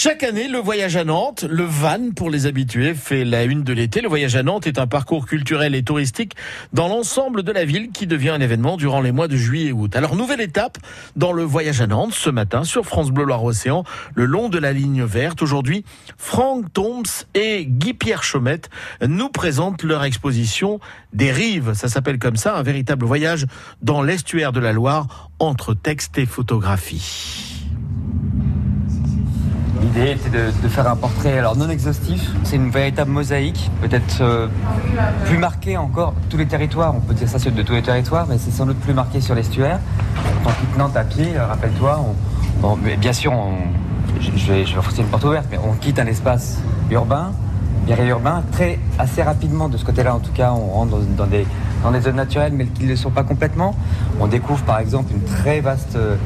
Chaque année, le voyage à Nantes, le van pour les habitués, fait la une de l'été. Le voyage à Nantes est un parcours culturel et touristique dans l'ensemble de la ville qui devient un événement durant les mois de juillet et août. Alors, nouvelle étape dans le voyage à Nantes ce matin sur France Bleu Loire-Océan, le long de la ligne verte. Aujourd'hui, Franck Tombs et Guy-Pierre Chaumette nous présentent leur exposition des rives. Ça s'appelle comme ça, un véritable voyage dans l'estuaire de la Loire entre texte et photographie. L'idée de, faire un portrait alors non exhaustif. C'est une véritable mosaïque, peut-être euh, plus marquée encore. Tous les territoires, on peut dire ça de tous les territoires, mais c'est sans doute plus marqué sur l'estuaire. On quitte Nantes à pied, euh, rappelle-toi, bien sûr, je, vais, je une porte ouverte, mais on quitte un espace urbain, urbain, très assez rapidement de ce côté-là. En tout cas, on rentre dans, des, dans des zones naturelles, mais qui ne le sont pas complètement. On découvre par exemple une très vaste euh,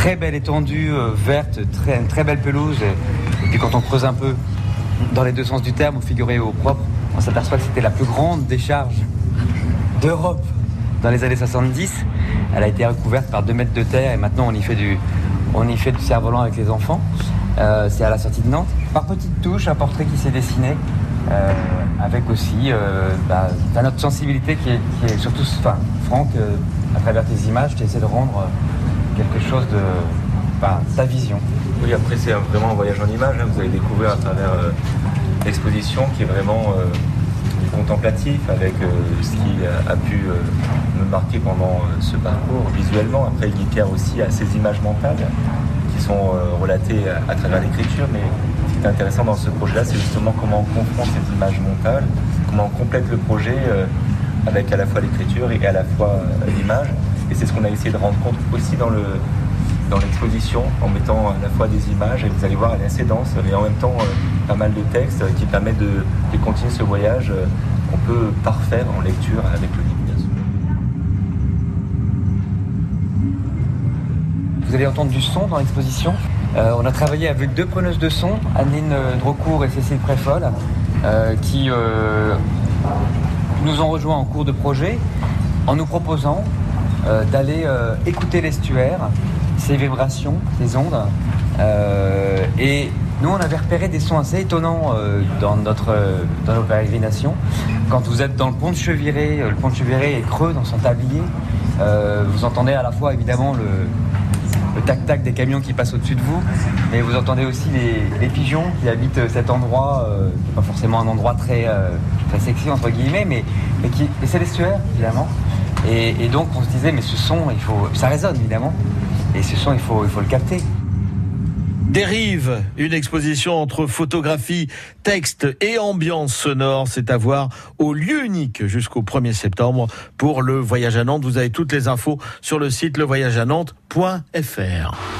très belle étendue euh, verte, une très belle pelouse. Et, puis quand on creuse un peu dans les deux sens du terme, figuré au propre, on s'aperçoit que c'était la plus grande décharge d'Europe dans les années 70. Elle a été recouverte par deux mètres de terre et maintenant on y fait du, du cerf-volant avec les enfants. Euh, c'est à la sortie de Nantes. Par petites touches, un portrait qui s'est dessiné. Euh, avec aussi bah, notre sensibilité qui est, surtout, enfin, Franck, à travers tes images, tu essaies de rendre quelque chose de bah, ta vision. Oui, après c'est vraiment un voyage en image. Hein. Vous allez découvrir à travers euh, l'exposition qui est vraiment euh, contemplatif avec euh, ce qui a, pu me marquer pendant ce parcours visuellement. Après, Guy Pierre aussi a ses images mentales qui sont relatées à, travers l'écriture. Mais ce qui est intéressant dans ce projet-là, c'est justement comment on confronte ces images mentales, comment on complète le projet avec à la fois l'écriture et à la fois l'image. Et c'est ce qu'on a essayé de rendre compte aussi dans le dans l'exposition en mettant à la fois des images et vous allez voir elle est assez dense mais en même temps euh, pas mal de textes qui permettent de, continuer ce voyage euh, qu'on peut parfaire en lecture avec le livre bien sûr. Vous allez entendre du son dans l'exposition. Euh, on a travaillé avec deux preneuses de son, Annine Drocourt et Cécile Préfol, qui nous ont rejoints en cours de projet en nous proposant euh, d'aller euh, écouter l'estuaire, ses vibrations, ses ondes. Euh, et nous, on avait repéré des sons assez étonnants dans, notre, dans nos pérégrinations. Quand vous êtes dans le pont de Cheviré, le pont de Cheviré est creux dans son tablier. vous entendez à la fois évidemment le, tac-tac des camions qui passent au-dessus de vous, mais vous entendez aussi les, pigeons qui habitent cet endroit, qui n'est pas forcément un endroit très, très sexy entre guillemets, mais, mais, c'est l'estuaire Et, donc on se disait, mais ce son, il faut, ça résonne évidemment, et ce son, il faut, il faut le capter. Dérive, une exposition entre photographie, texte et ambiance sonore. C'est à voir au lieu unique jusqu'au 1er septembre pour le voyage à Nantes. Vous avez toutes les infos sur le site levoyageanantes.fr.